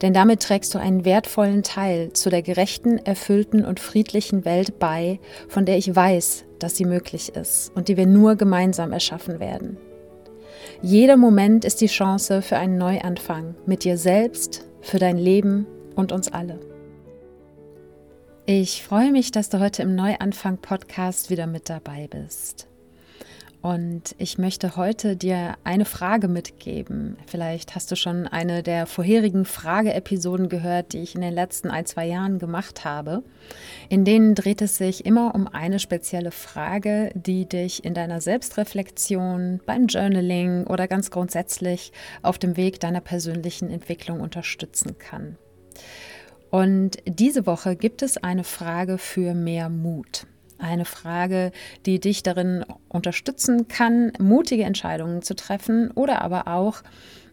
Denn damit trägst du einen wertvollen Teil zu der gerechten, erfüllten und friedlichen Welt bei, von der ich weiß, dass sie möglich ist und die wir nur gemeinsam erschaffen werden. Jeder Moment ist die Chance für einen Neuanfang mit dir selbst, für dein Leben und uns alle. Ich freue mich, dass du heute im Neuanfang-Podcast wieder mit dabei bist. Und ich möchte heute dir eine Frage mitgeben. Vielleicht hast du schon eine der vorherigen Frage-Episoden gehört, die ich in den letzten ein, zwei Jahren gemacht habe. In denen dreht es sich immer um eine spezielle Frage, die dich in deiner Selbstreflexion, beim Journaling oder ganz grundsätzlich auf dem Weg deiner persönlichen Entwicklung unterstützen kann. Und diese Woche gibt es eine Frage für mehr Mut. Eine Frage, die dich darin unterstützen kann, mutige Entscheidungen zu treffen oder aber auch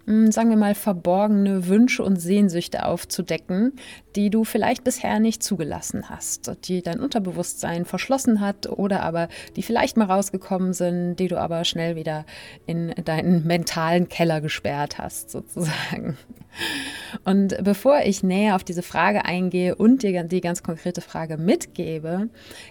sagen wir mal, verborgene Wünsche und Sehnsüchte aufzudecken, die du vielleicht bisher nicht zugelassen hast, die dein Unterbewusstsein verschlossen hat oder aber die vielleicht mal rausgekommen sind, die du aber schnell wieder in deinen mentalen Keller gesperrt hast, sozusagen. Und bevor ich näher auf diese Frage eingehe und dir die ganz konkrete Frage mitgebe,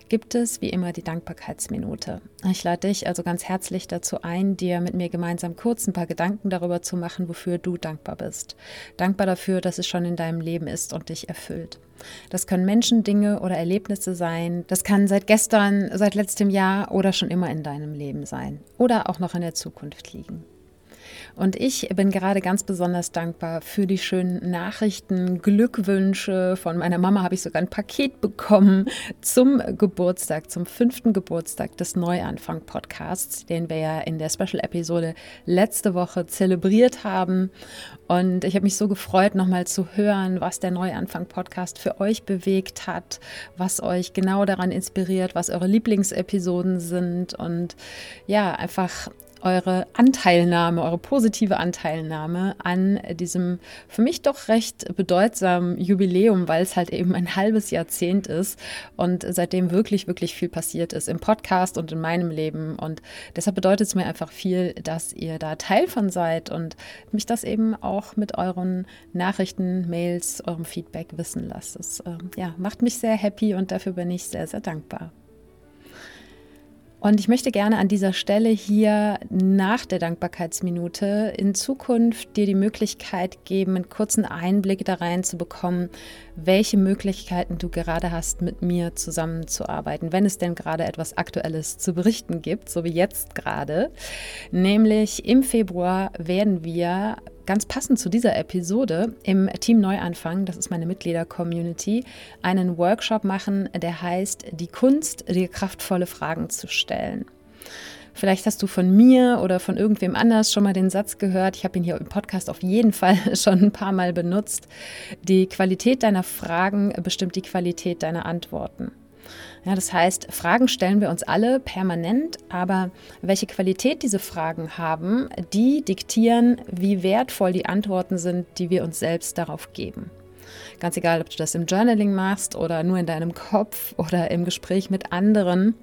gibt es wie immer die Dankbarkeitsminute. Ich lade dich also ganz herzlich dazu ein, dir mit mir gemeinsam kurz ein paar Gedanken darüber zu machen, wofür du dankbar bist. Dankbar dafür, dass es schon in deinem Leben ist und dich erfüllt. Das können Menschen, Dinge oder Erlebnisse sein. Das kann seit gestern, seit letztem Jahr oder schon immer in deinem Leben sein oder auch noch in der Zukunft liegen. Und ich bin gerade ganz besonders dankbar für die schönen Nachrichten, Glückwünsche. Von meiner Mama habe ich sogar ein Paket bekommen zum Geburtstag, zum fünften Geburtstag des Neuanfang-Podcasts, den wir ja in der Special-Episode letzte Woche zelebriert haben. Und ich habe mich so gefreut, nochmal zu hören, was der Neuanfang-Podcast für euch bewegt hat, was euch genau daran inspiriert, was eure Lieblingsepisoden sind und ja, einfach eure Anteilnahme, eure positive Anteilnahme an diesem für mich doch recht bedeutsamen Jubiläum, weil es halt eben ein halbes Jahrzehnt ist und seitdem wirklich, wirklich viel passiert ist im Podcast und in meinem Leben. Und deshalb bedeutet es mir einfach viel, dass ihr da Teil von seid und mich das eben auch mit euren Nachrichten, Mails, eurem Feedback wissen lasst. Das äh, ja, macht mich sehr happy und dafür bin ich sehr, sehr dankbar. Und ich möchte gerne an dieser Stelle hier nach der Dankbarkeitsminute in Zukunft dir die Möglichkeit geben, einen kurzen Einblick da rein zu bekommen, welche Möglichkeiten du gerade hast, mit mir zusammenzuarbeiten, wenn es denn gerade etwas Aktuelles zu berichten gibt, so wie jetzt gerade. Nämlich im Februar werden wir ganz passend zu dieser Episode im Team Neuanfang, das ist meine Mitglieder-Community, einen Workshop machen, der heißt Die Kunst, dir kraftvolle Fragen zu stellen. Vielleicht hast du von mir oder von irgendwem anders schon mal den Satz gehört. Ich habe ihn hier im Podcast auf jeden Fall schon ein paar Mal benutzt. Die Qualität deiner Fragen bestimmt die Qualität deiner Antworten. Ja, das heißt, Fragen stellen wir uns alle permanent, aber welche Qualität diese Fragen haben, die diktieren, wie wertvoll die Antworten sind, die wir uns selbst darauf geben. Ganz egal, ob du das im Journaling machst oder nur in deinem Kopf oder im Gespräch mit anderen.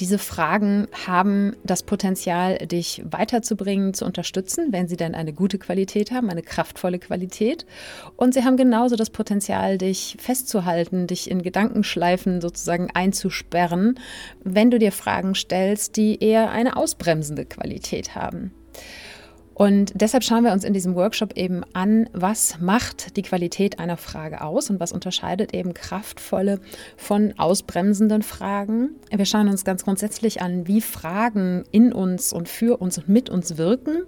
Diese Fragen haben das Potenzial, dich weiterzubringen, zu unterstützen, wenn sie dann eine gute Qualität haben, eine kraftvolle Qualität. Und sie haben genauso das Potenzial, dich festzuhalten, dich in Gedankenschleifen sozusagen einzusperren, wenn du dir Fragen stellst, die eher eine ausbremsende Qualität haben. Und deshalb schauen wir uns in diesem Workshop eben an, was macht die Qualität einer Frage aus und was unterscheidet eben kraftvolle von ausbremsenden Fragen. Wir schauen uns ganz grundsätzlich an, wie Fragen in uns und für uns und mit uns wirken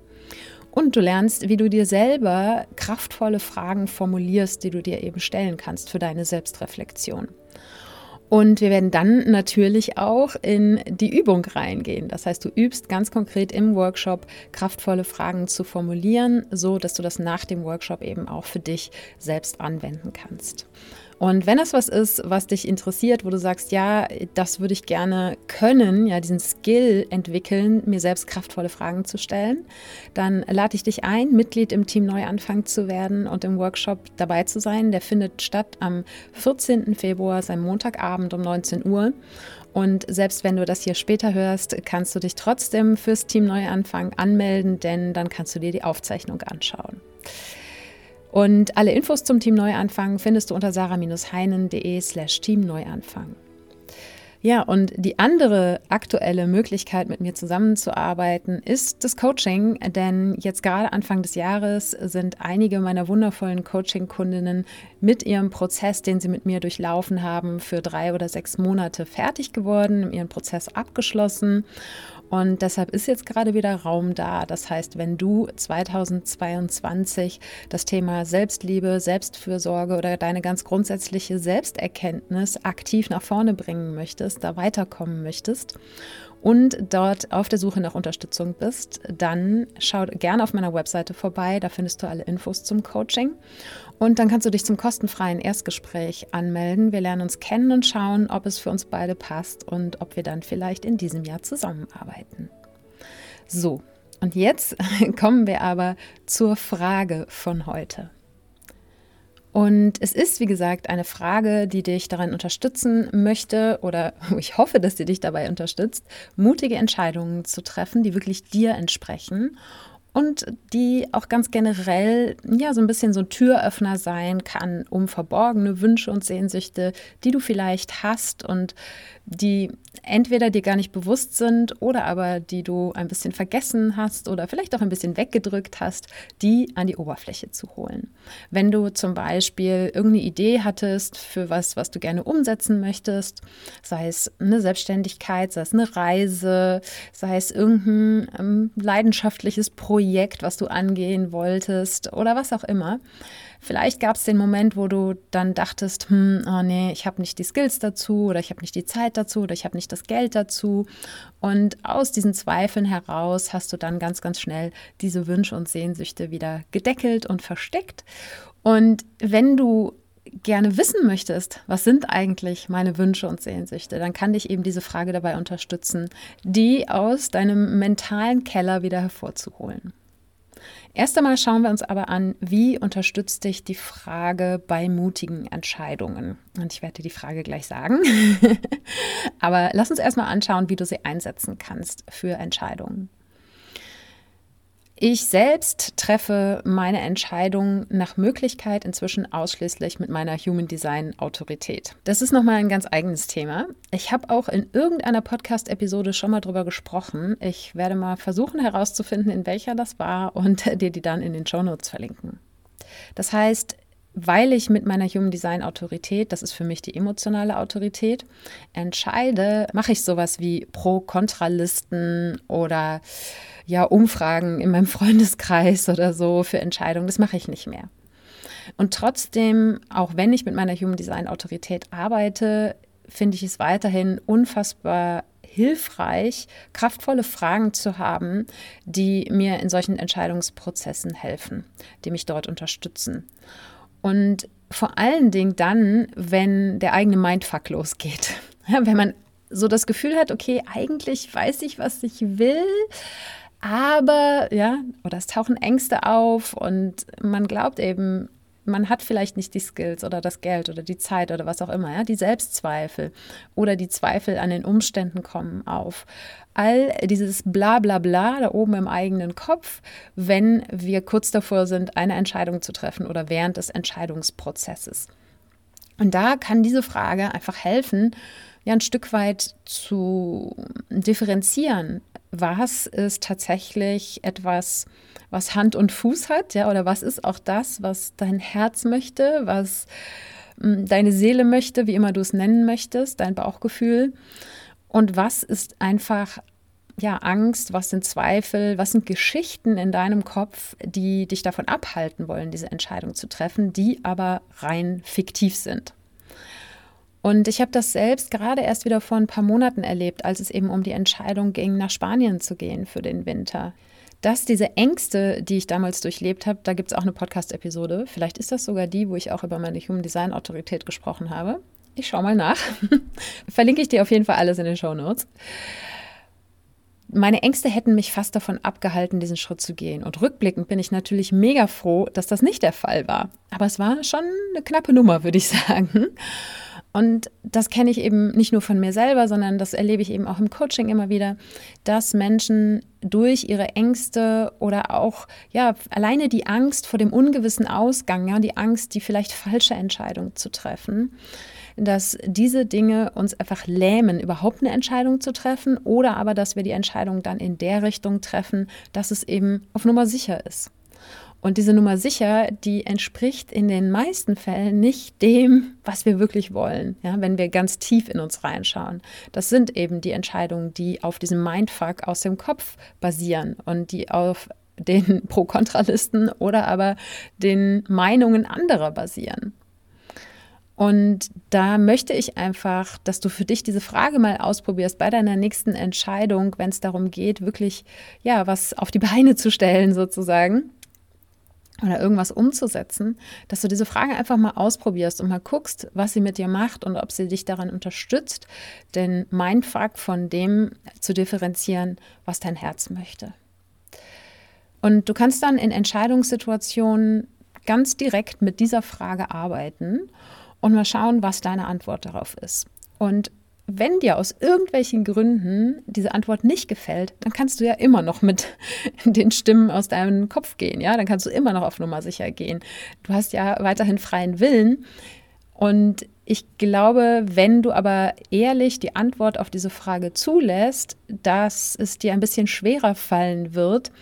Und du lernst, wie du dir selber kraftvolle Fragen formulierst, die du dir eben stellen kannst für deine Selbstreflexion. Und wir werden dann natürlich auch in die Übung reingehen. Das heißt, du übst ganz konkret im Workshop kraftvolle Fragen zu formulieren, so dass du das nach dem Workshop eben auch für dich selbst anwenden kannst. Und wenn das was ist, was dich interessiert, wo du sagst, ja, das würde ich gerne können, ja, diesen Skill entwickeln, mir selbst kraftvolle Fragen zu stellen, dann lade ich dich ein, Mitglied im Team Neuanfang zu werden und im Workshop dabei zu sein. Der findet statt am 14. Februar, sein Montagabend um 19 Uhr. Und selbst wenn du das hier später hörst, kannst du dich trotzdem fürs Team Neuanfang anmelden, denn dann kannst du dir die Aufzeichnung anschauen. Und alle Infos zum Team Neuanfang findest du unter sarah-heinen.de slash Team Neuanfang. Ja, und die andere aktuelle Möglichkeit, mit mir zusammenzuarbeiten, ist das Coaching. Denn jetzt gerade Anfang des Jahres sind einige meiner wundervollen Coaching-Kundinnen mit ihrem Prozess, den sie mit mir durchlaufen haben, für drei oder sechs Monate fertig geworden, ihren Prozess abgeschlossen. Und deshalb ist jetzt gerade wieder Raum da. Das heißt, wenn du 2022 das Thema Selbstliebe, Selbstfürsorge oder deine ganz grundsätzliche Selbsterkenntnis aktiv nach vorne bringen möchtest, da weiterkommen möchtest und dort auf der Suche nach Unterstützung bist, dann schau gerne auf meiner Webseite vorbei. Da findest du alle Infos zum Coaching. Und dann kannst du dich zum kostenfreien Erstgespräch anmelden. Wir lernen uns kennen und schauen, ob es für uns beide passt und ob wir dann vielleicht in diesem Jahr zusammenarbeiten. So, und jetzt kommen wir aber zur Frage von heute. Und es ist, wie gesagt, eine Frage, die dich daran unterstützen möchte oder ich hoffe, dass sie dich dabei unterstützt, mutige Entscheidungen zu treffen, die wirklich dir entsprechen und die auch ganz generell ja so ein bisschen so ein Türöffner sein kann, um verborgene Wünsche und Sehnsüchte, die du vielleicht hast und die entweder dir gar nicht bewusst sind oder aber die du ein bisschen vergessen hast oder vielleicht auch ein bisschen weggedrückt hast, die an die Oberfläche zu holen. Wenn du zum Beispiel irgendeine Idee hattest für was, was du gerne umsetzen möchtest, sei es eine Selbstständigkeit, sei es eine Reise, sei es irgendein ähm, leidenschaftliches Projekt, was du angehen wolltest oder was auch immer, Vielleicht gab es den Moment, wo du dann dachtest, hm, oh nee, ich habe nicht die Skills dazu oder ich habe nicht die Zeit dazu oder ich habe nicht das Geld dazu. Und aus diesen Zweifeln heraus hast du dann ganz, ganz schnell diese Wünsche und Sehnsüchte wieder gedeckelt und versteckt. Und wenn du gerne wissen möchtest, was sind eigentlich meine Wünsche und Sehnsüchte, dann kann dich eben diese Frage dabei unterstützen, die aus deinem mentalen Keller wieder hervorzuholen. Erst einmal schauen wir uns aber an, wie unterstützt dich die Frage bei mutigen Entscheidungen? Und ich werde dir die Frage gleich sagen. aber lass uns erstmal anschauen, wie du sie einsetzen kannst für Entscheidungen. Ich selbst treffe meine Entscheidung nach Möglichkeit inzwischen ausschließlich mit meiner Human Design Autorität. Das ist nochmal ein ganz eigenes Thema. Ich habe auch in irgendeiner Podcast-Episode schon mal drüber gesprochen. Ich werde mal versuchen herauszufinden, in welcher das war und dir die dann in den Show Notes verlinken. Das heißt, weil ich mit meiner Human Design Autorität, das ist für mich die emotionale Autorität, entscheide, mache ich sowas wie Pro-Kontra-Listen oder ja, Umfragen in meinem Freundeskreis oder so für Entscheidungen. Das mache ich nicht mehr. Und trotzdem, auch wenn ich mit meiner Human Design Autorität arbeite, finde ich es weiterhin unfassbar hilfreich, kraftvolle Fragen zu haben, die mir in solchen Entscheidungsprozessen helfen, die mich dort unterstützen. Und vor allen Dingen dann, wenn der eigene Mindfuck losgeht. Wenn man so das Gefühl hat, okay, eigentlich weiß ich, was ich will, aber ja, oder es tauchen Ängste auf und man glaubt eben, man hat vielleicht nicht die Skills oder das Geld oder die Zeit oder was auch immer, ja, die Selbstzweifel oder die Zweifel an den Umständen kommen auf. All dieses bla bla bla da oben im eigenen Kopf, wenn wir kurz davor sind, eine Entscheidung zu treffen oder während des Entscheidungsprozesses. Und da kann diese Frage einfach helfen, ja ein Stück weit zu differenzieren. Was ist tatsächlich etwas, was Hand und Fuß hat, ja, oder was ist auch das, was dein Herz möchte, was hm, deine Seele möchte, wie immer du es nennen möchtest, dein Bauchgefühl. Und was ist einfach ja Angst, was sind Zweifel, was sind Geschichten in deinem Kopf, die dich davon abhalten wollen, diese Entscheidung zu treffen, die aber rein fiktiv sind. Und ich habe das selbst gerade erst wieder vor ein paar Monaten erlebt, als es eben um die Entscheidung ging, nach Spanien zu gehen für den Winter. Dass diese Ängste, die ich damals durchlebt habe, da gibt es auch eine Podcast-Episode. Vielleicht ist das sogar die, wo ich auch über meine Human Design Autorität gesprochen habe. Ich schaue mal nach. Verlinke ich dir auf jeden Fall alles in den Show Notes. Meine Ängste hätten mich fast davon abgehalten, diesen Schritt zu gehen. Und rückblickend bin ich natürlich mega froh, dass das nicht der Fall war. Aber es war schon eine knappe Nummer, würde ich sagen. Und das kenne ich eben nicht nur von mir selber, sondern das erlebe ich eben auch im Coaching immer wieder, dass Menschen durch ihre Ängste oder auch ja alleine die Angst vor dem ungewissen Ausgang, ja, die Angst, die vielleicht falsche Entscheidung zu treffen, dass diese Dinge uns einfach lähmen, überhaupt eine Entscheidung zu treffen oder aber, dass wir die Entscheidung dann in der Richtung treffen, dass es eben auf Nummer sicher ist. Und diese Nummer sicher, die entspricht in den meisten Fällen nicht dem, was wir wirklich wollen, ja, wenn wir ganz tief in uns reinschauen. Das sind eben die Entscheidungen, die auf diesem Mindfuck aus dem Kopf basieren und die auf den Pro-Kontralisten oder aber den Meinungen anderer basieren. Und da möchte ich einfach, dass du für dich diese Frage mal ausprobierst bei deiner nächsten Entscheidung, wenn es darum geht, wirklich ja was auf die Beine zu stellen sozusagen oder irgendwas umzusetzen, dass du diese Frage einfach mal ausprobierst und mal guckst, was sie mit dir macht und ob sie dich daran unterstützt, den Mindfuck von dem zu differenzieren, was dein Herz möchte. Und du kannst dann in Entscheidungssituationen ganz direkt mit dieser Frage arbeiten und mal schauen, was deine Antwort darauf ist. Und wenn dir aus irgendwelchen Gründen diese Antwort nicht gefällt, dann kannst du ja immer noch mit den Stimmen aus deinem Kopf gehen, ja, dann kannst du immer noch auf Nummer sicher gehen. Du hast ja weiterhin freien Willen und ich glaube, wenn du aber ehrlich die Antwort auf diese Frage zulässt, dass es dir ein bisschen schwerer fallen wird,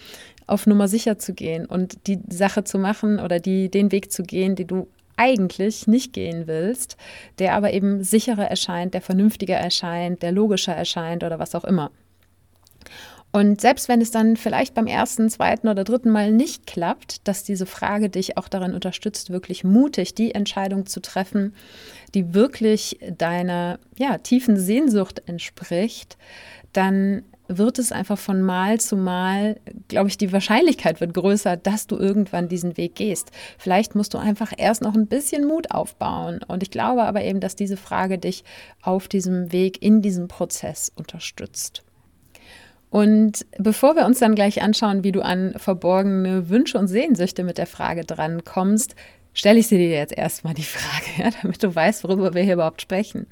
auf Nummer sicher zu gehen und die Sache zu machen oder die, den Weg zu gehen, die du eigentlich nicht gehen willst, der aber eben sicherer erscheint, der vernünftiger erscheint, der logischer erscheint oder was auch immer. Und selbst wenn es dann vielleicht beim ersten, zweiten oder dritten Mal nicht klappt, dass diese Frage dich auch daran unterstützt, wirklich mutig die Entscheidung zu treffen, die wirklich deiner ja, tiefen Sehnsucht entspricht, dann wird es einfach von Mal zu Mal, glaube ich, die Wahrscheinlichkeit wird größer, dass du irgendwann diesen Weg gehst. Vielleicht musst du einfach erst noch ein bisschen Mut aufbauen. Und ich glaube aber eben, dass diese Frage dich auf diesem Weg, in diesem Prozess unterstützt. Und bevor wir uns dann gleich anschauen, wie du an verborgene Wünsche und Sehnsüchte mit der Frage dran kommst, stelle ich sie dir jetzt erstmal die Frage, ja, damit du weißt, worüber wir hier überhaupt sprechen.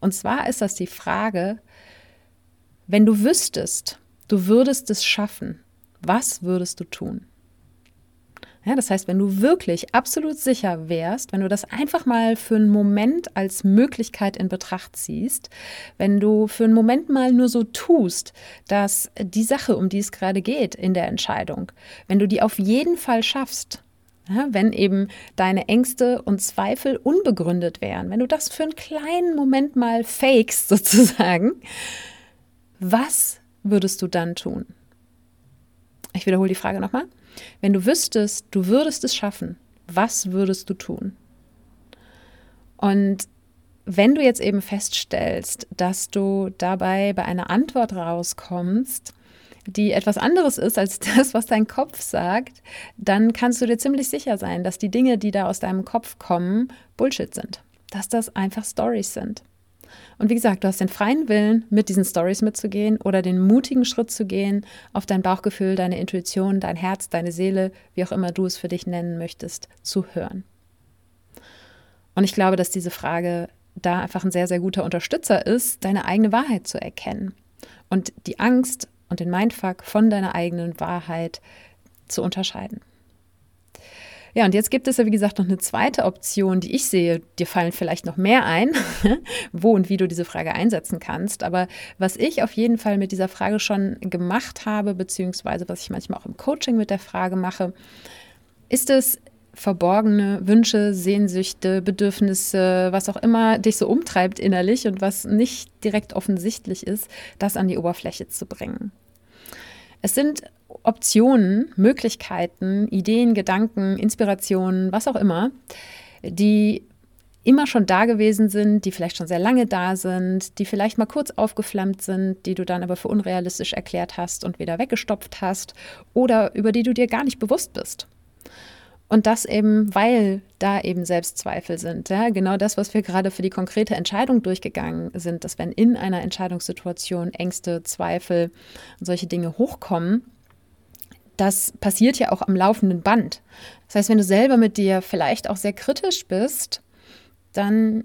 Und zwar ist das die Frage, wenn du wüsstest, du würdest es schaffen, was würdest du tun? Ja, das heißt, wenn du wirklich absolut sicher wärst, wenn du das einfach mal für einen Moment als Möglichkeit in Betracht ziehst, wenn du für einen Moment mal nur so tust, dass die Sache, um die es gerade geht in der Entscheidung, wenn du die auf jeden Fall schaffst, ja, wenn eben deine Ängste und Zweifel unbegründet wären, wenn du das für einen kleinen Moment mal fakest sozusagen, was würdest du dann tun? Ich wiederhole die Frage nochmal. Wenn du wüsstest, du würdest es schaffen, was würdest du tun? Und wenn du jetzt eben feststellst, dass du dabei bei einer Antwort rauskommst, die etwas anderes ist als das, was dein Kopf sagt, dann kannst du dir ziemlich sicher sein, dass die Dinge, die da aus deinem Kopf kommen, Bullshit sind. Dass das einfach Stories sind. Und wie gesagt, du hast den freien Willen, mit diesen Stories mitzugehen oder den mutigen Schritt zu gehen, auf dein Bauchgefühl, deine Intuition, dein Herz, deine Seele, wie auch immer du es für dich nennen möchtest, zu hören. Und ich glaube, dass diese Frage da einfach ein sehr, sehr guter Unterstützer ist, deine eigene Wahrheit zu erkennen und die Angst und den Mindfuck von deiner eigenen Wahrheit zu unterscheiden. Ja, und jetzt gibt es ja, wie gesagt, noch eine zweite Option, die ich sehe. Dir fallen vielleicht noch mehr ein, wo und wie du diese Frage einsetzen kannst. Aber was ich auf jeden Fall mit dieser Frage schon gemacht habe, beziehungsweise was ich manchmal auch im Coaching mit der Frage mache, ist es, verborgene Wünsche, Sehnsüchte, Bedürfnisse, was auch immer dich so umtreibt innerlich und was nicht direkt offensichtlich ist, das an die Oberfläche zu bringen. Es sind Optionen, Möglichkeiten, Ideen, Gedanken, Inspirationen, was auch immer, die immer schon da gewesen sind, die vielleicht schon sehr lange da sind, die vielleicht mal kurz aufgeflammt sind, die du dann aber für unrealistisch erklärt hast und wieder weggestopft hast oder über die du dir gar nicht bewusst bist. Und das eben, weil da eben Selbstzweifel sind. Ja? Genau das, was wir gerade für die konkrete Entscheidung durchgegangen sind, dass wenn in einer Entscheidungssituation Ängste, Zweifel und solche Dinge hochkommen, das passiert ja auch am laufenden Band. Das heißt, wenn du selber mit dir vielleicht auch sehr kritisch bist, dann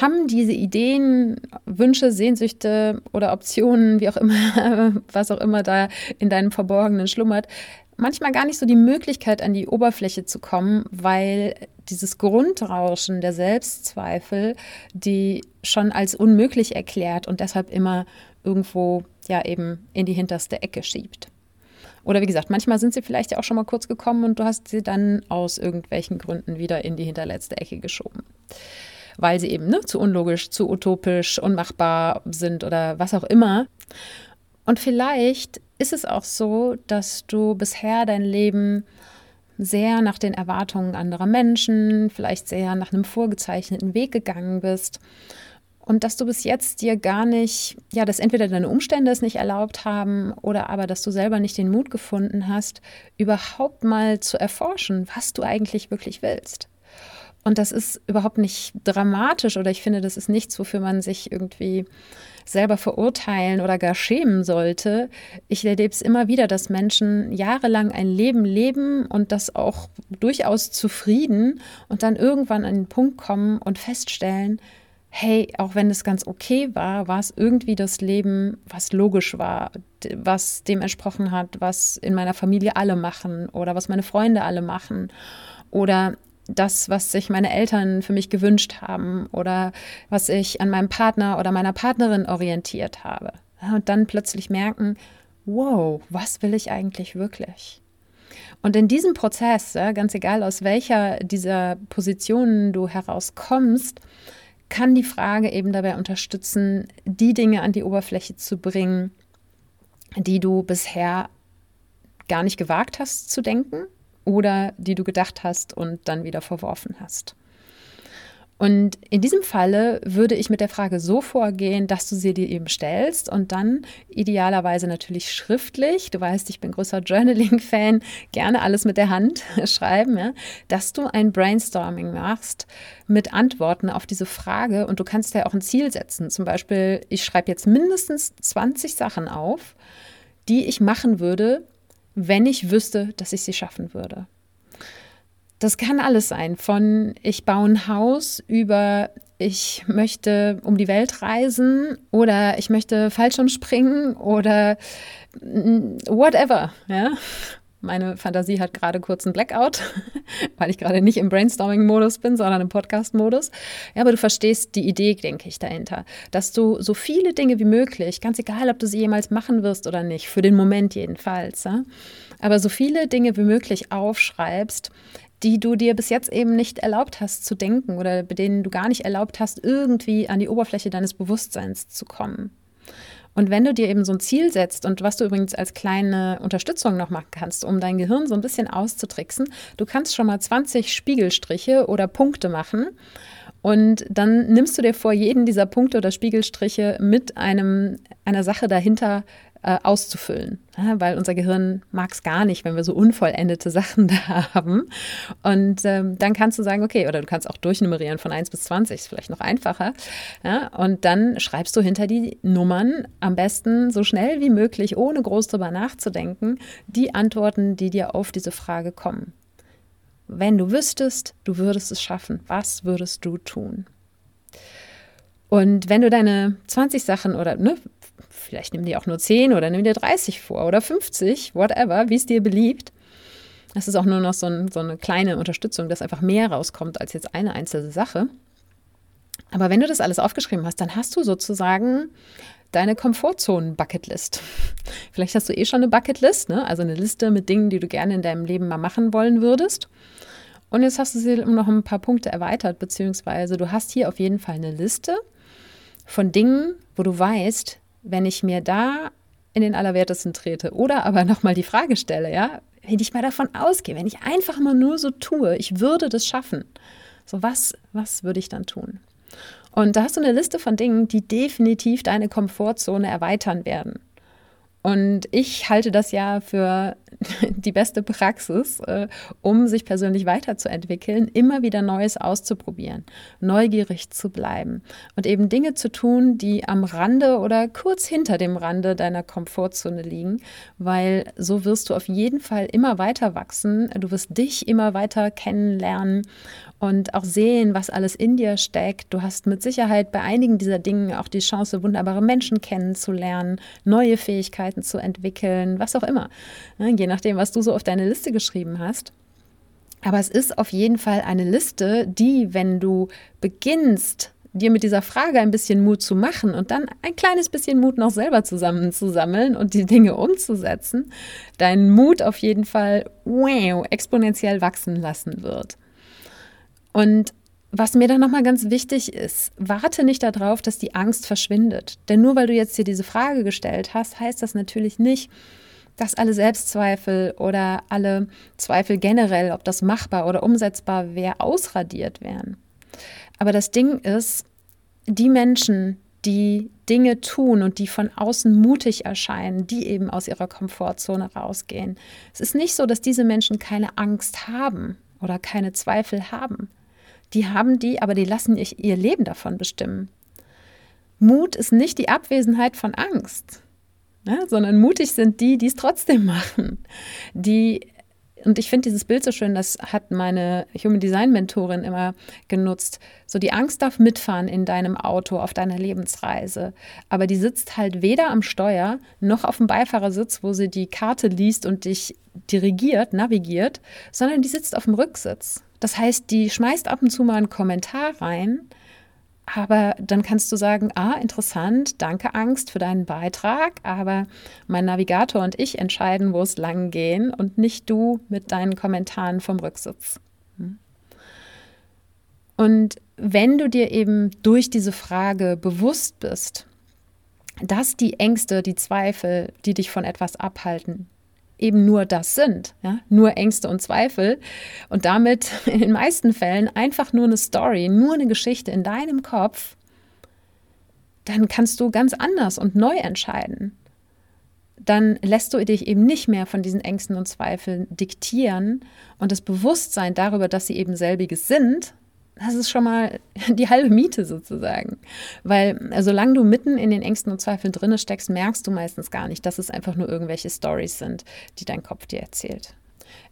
haben diese Ideen, Wünsche, Sehnsüchte oder Optionen, wie auch immer, was auch immer da in deinem Verborgenen schlummert, manchmal gar nicht so die Möglichkeit, an die Oberfläche zu kommen, weil dieses Grundrauschen der Selbstzweifel die schon als unmöglich erklärt und deshalb immer irgendwo ja eben in die hinterste Ecke schiebt. Oder wie gesagt, manchmal sind sie vielleicht ja auch schon mal kurz gekommen und du hast sie dann aus irgendwelchen Gründen wieder in die hinterletzte Ecke geschoben. Weil sie eben ne, zu unlogisch, zu utopisch, unmachbar sind oder was auch immer. Und vielleicht ist es auch so, dass du bisher dein Leben sehr nach den Erwartungen anderer Menschen, vielleicht sehr nach einem vorgezeichneten Weg gegangen bist und dass du bis jetzt dir gar nicht, ja, dass entweder deine Umstände es nicht erlaubt haben oder aber, dass du selber nicht den Mut gefunden hast, überhaupt mal zu erforschen, was du eigentlich wirklich willst. Und das ist überhaupt nicht dramatisch oder ich finde, das ist nichts, wofür man sich irgendwie selber verurteilen oder gar schämen sollte. Ich erlebe es immer wieder, dass Menschen jahrelang ein Leben leben und das auch durchaus zufrieden und dann irgendwann an den Punkt kommen und feststellen, hey, auch wenn es ganz okay war, war es irgendwie das Leben, was logisch war, was dem entsprochen hat, was in meiner Familie alle machen oder was meine Freunde alle machen oder das, was sich meine Eltern für mich gewünscht haben oder was ich an meinem Partner oder meiner Partnerin orientiert habe. Und dann plötzlich merken, wow, was will ich eigentlich wirklich? Und in diesem Prozess, ganz egal aus welcher dieser Positionen du herauskommst, kann die Frage eben dabei unterstützen, die Dinge an die Oberfläche zu bringen, die du bisher gar nicht gewagt hast zu denken oder die du gedacht hast und dann wieder verworfen hast. Und in diesem Falle würde ich mit der Frage so vorgehen, dass du sie dir eben stellst und dann idealerweise natürlich schriftlich, du weißt, ich bin großer Journaling-Fan, gerne alles mit der Hand schreiben, ja, dass du ein Brainstorming machst mit Antworten auf diese Frage und du kannst ja auch ein Ziel setzen. Zum Beispiel, ich schreibe jetzt mindestens 20 Sachen auf, die ich machen würde, wenn ich wüsste, dass ich sie schaffen würde. Das kann alles sein, von ich baue ein Haus über ich möchte um die Welt reisen oder ich möchte Fallschirm springen oder mm, whatever. Ja? Meine Fantasie hat gerade kurz einen Blackout, weil ich gerade nicht im Brainstorming-Modus bin, sondern im Podcast-Modus. Ja, aber du verstehst die Idee, denke ich, dahinter. Dass du so viele Dinge wie möglich, ganz egal, ob du sie jemals machen wirst oder nicht, für den Moment jedenfalls, ja, aber so viele Dinge wie möglich aufschreibst, die du dir bis jetzt eben nicht erlaubt hast zu denken oder bei denen du gar nicht erlaubt hast, irgendwie an die Oberfläche deines Bewusstseins zu kommen. Und wenn du dir eben so ein Ziel setzt und was du übrigens als kleine Unterstützung noch machen kannst, um dein Gehirn so ein bisschen auszutricksen, du kannst schon mal 20 Spiegelstriche oder Punkte machen und dann nimmst du dir vor, jeden dieser Punkte oder Spiegelstriche mit einem, einer Sache dahinter äh, auszufüllen. Ja, weil unser Gehirn mag es gar nicht, wenn wir so unvollendete Sachen da haben. Und ähm, dann kannst du sagen, okay, oder du kannst auch durchnummerieren von 1 bis 20, ist vielleicht noch einfacher. Ja, und dann schreibst du hinter die Nummern am besten so schnell wie möglich, ohne groß drüber nachzudenken, die Antworten, die dir auf diese Frage kommen. Wenn du wüsstest, du würdest es schaffen, was würdest du tun? Und wenn du deine 20 Sachen oder ne, vielleicht nimm dir auch nur 10 oder nimm dir 30 vor oder 50, whatever, wie es dir beliebt. Das ist auch nur noch so, ein, so eine kleine Unterstützung, dass einfach mehr rauskommt als jetzt eine einzelne Sache. Aber wenn du das alles aufgeschrieben hast, dann hast du sozusagen deine Komfortzonen-Bucketlist. Vielleicht hast du eh schon eine Bucketlist, ne? also eine Liste mit Dingen, die du gerne in deinem Leben mal machen wollen würdest. Und jetzt hast du sie um noch ein paar Punkte erweitert, beziehungsweise du hast hier auf jeden Fall eine Liste von Dingen, wo du weißt, wenn ich mir da in den Allerwertesten trete oder aber nochmal die Frage stelle, ja, wenn ich mal davon ausgehe, wenn ich einfach mal nur so tue, ich würde das schaffen. So was, was würde ich dann tun? Und da hast du eine Liste von Dingen, die definitiv deine Komfortzone erweitern werden. Und ich halte das ja für die beste Praxis, äh, um sich persönlich weiterzuentwickeln, immer wieder Neues auszuprobieren, neugierig zu bleiben und eben Dinge zu tun, die am Rande oder kurz hinter dem Rande deiner Komfortzone liegen, weil so wirst du auf jeden Fall immer weiter wachsen, du wirst dich immer weiter kennenlernen und auch sehen, was alles in dir steckt. Du hast mit Sicherheit bei einigen dieser Dinge auch die Chance, wunderbare Menschen kennenzulernen, neue Fähigkeiten zu entwickeln, was auch immer. Nachdem, was du so auf deine Liste geschrieben hast. Aber es ist auf jeden Fall eine Liste, die, wenn du beginnst, dir mit dieser Frage ein bisschen Mut zu machen und dann ein kleines bisschen Mut noch selber zusammenzusammeln und die Dinge umzusetzen, deinen Mut auf jeden Fall wow, exponentiell wachsen lassen wird. Und was mir dann nochmal ganz wichtig ist, warte nicht darauf, dass die Angst verschwindet. Denn nur weil du jetzt dir diese Frage gestellt hast, heißt das natürlich nicht, dass alle Selbstzweifel oder alle Zweifel generell, ob das machbar oder umsetzbar wäre, ausradiert werden. Aber das Ding ist, die Menschen, die Dinge tun und die von außen mutig erscheinen, die eben aus ihrer Komfortzone rausgehen. Es ist nicht so, dass diese Menschen keine Angst haben oder keine Zweifel haben die haben die, aber die lassen ihr Leben davon bestimmen. Mut ist nicht die Abwesenheit von Angst, ne, sondern mutig sind die, die es trotzdem machen. Die, und ich finde dieses Bild so schön, das hat meine Human Design Mentorin immer genutzt. So die Angst darf mitfahren in deinem Auto auf deiner Lebensreise, aber die sitzt halt weder am Steuer noch auf dem Beifahrersitz, wo sie die Karte liest und dich dirigiert, navigiert, sondern die sitzt auf dem Rücksitz. Das heißt, die schmeißt ab und zu mal einen Kommentar rein, aber dann kannst du sagen, ah, interessant, danke Angst für deinen Beitrag, aber mein Navigator und ich entscheiden, wo es lang gehen und nicht du mit deinen Kommentaren vom Rücksitz. Hm? Und wenn du dir eben durch diese Frage bewusst bist, dass die Ängste, die Zweifel, die dich von etwas abhalten, eben nur das sind, ja? nur Ängste und Zweifel und damit in den meisten Fällen einfach nur eine Story, nur eine Geschichte in deinem Kopf, dann kannst du ganz anders und neu entscheiden. Dann lässt du dich eben nicht mehr von diesen Ängsten und Zweifeln diktieren und das Bewusstsein darüber, dass sie eben selbiges sind, das ist schon mal die halbe Miete sozusagen. Weil äh, solange du mitten in den Ängsten und Zweifeln drinne steckst, merkst du meistens gar nicht, dass es einfach nur irgendwelche Stories sind, die dein Kopf dir erzählt.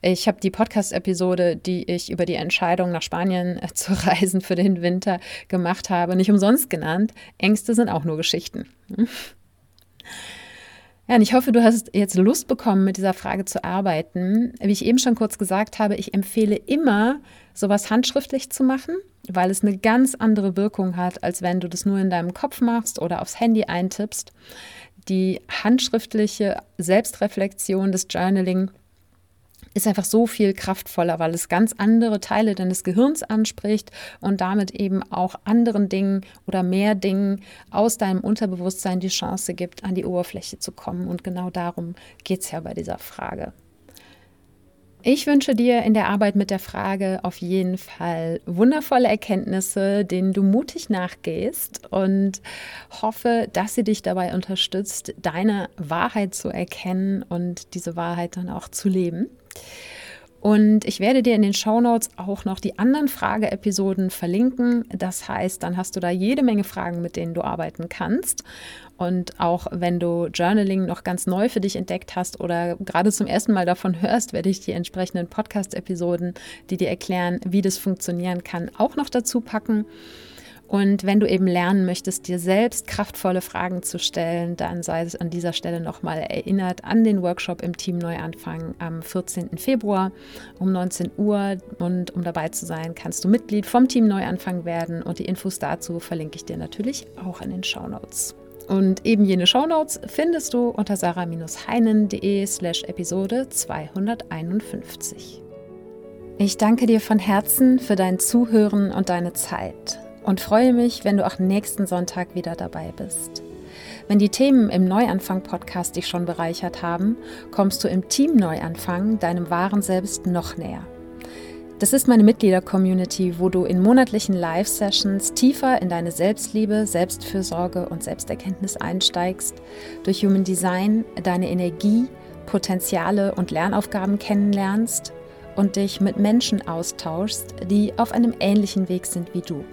Ich habe die Podcast-Episode, die ich über die Entscheidung nach Spanien äh, zu reisen für den Winter gemacht habe, nicht umsonst genannt. Ängste sind auch nur Geschichten. Ja, und ich hoffe, du hast jetzt Lust bekommen, mit dieser Frage zu arbeiten. Wie ich eben schon kurz gesagt habe, ich empfehle immer, sowas handschriftlich zu machen, weil es eine ganz andere Wirkung hat, als wenn du das nur in deinem Kopf machst oder aufs Handy eintippst. Die handschriftliche Selbstreflexion des Journaling ist einfach so viel kraftvoller, weil es ganz andere Teile deines Gehirns anspricht und damit eben auch anderen Dingen oder mehr Dingen aus deinem Unterbewusstsein die Chance gibt, an die Oberfläche zu kommen. Und genau darum geht es ja bei dieser Frage. Ich wünsche dir in der Arbeit mit der Frage auf jeden Fall wundervolle Erkenntnisse, denen du mutig nachgehst und hoffe, dass sie dich dabei unterstützt, deine Wahrheit zu erkennen und diese Wahrheit dann auch zu leben. Und ich werde dir in den Show Notes auch noch die anderen Frageepisoden verlinken. Das heißt, dann hast du da jede Menge Fragen, mit denen du arbeiten kannst. Und auch wenn du Journaling noch ganz neu für dich entdeckt hast oder gerade zum ersten Mal davon hörst, werde ich die entsprechenden Podcast-Episoden, die dir erklären, wie das funktionieren kann, auch noch dazu packen. Und wenn du eben lernen möchtest, dir selbst kraftvolle Fragen zu stellen, dann sei es an dieser Stelle nochmal erinnert an den Workshop im Team Neuanfang am 14. Februar um 19 Uhr. Und um dabei zu sein, kannst du Mitglied vom Team Neuanfang werden. Und die Infos dazu verlinke ich dir natürlich auch in den Show Notes. Und eben jene Shownotes findest du unter sarah-heinen.de slash Episode 251. Ich danke dir von Herzen für dein Zuhören und deine Zeit und freue mich, wenn du auch nächsten Sonntag wieder dabei bist. Wenn die Themen im Neuanfang-Podcast dich schon bereichert haben, kommst du im Team Neuanfang deinem wahren Selbst noch näher. Das ist meine Mitglieder-Community, wo du in monatlichen Live-Sessions tiefer in deine Selbstliebe, Selbstfürsorge und Selbsterkenntnis einsteigst, durch Human Design deine Energie, Potenziale und Lernaufgaben kennenlernst und dich mit Menschen austauschst, die auf einem ähnlichen Weg sind wie du.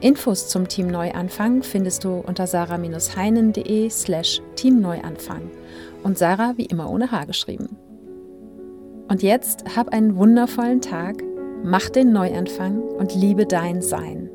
Infos zum Team Neuanfang findest du unter sarah-heinen.de slash teamneuanfang und Sarah wie immer ohne H geschrieben. Und jetzt hab einen wundervollen Tag, mach den Neuanfang und liebe dein Sein.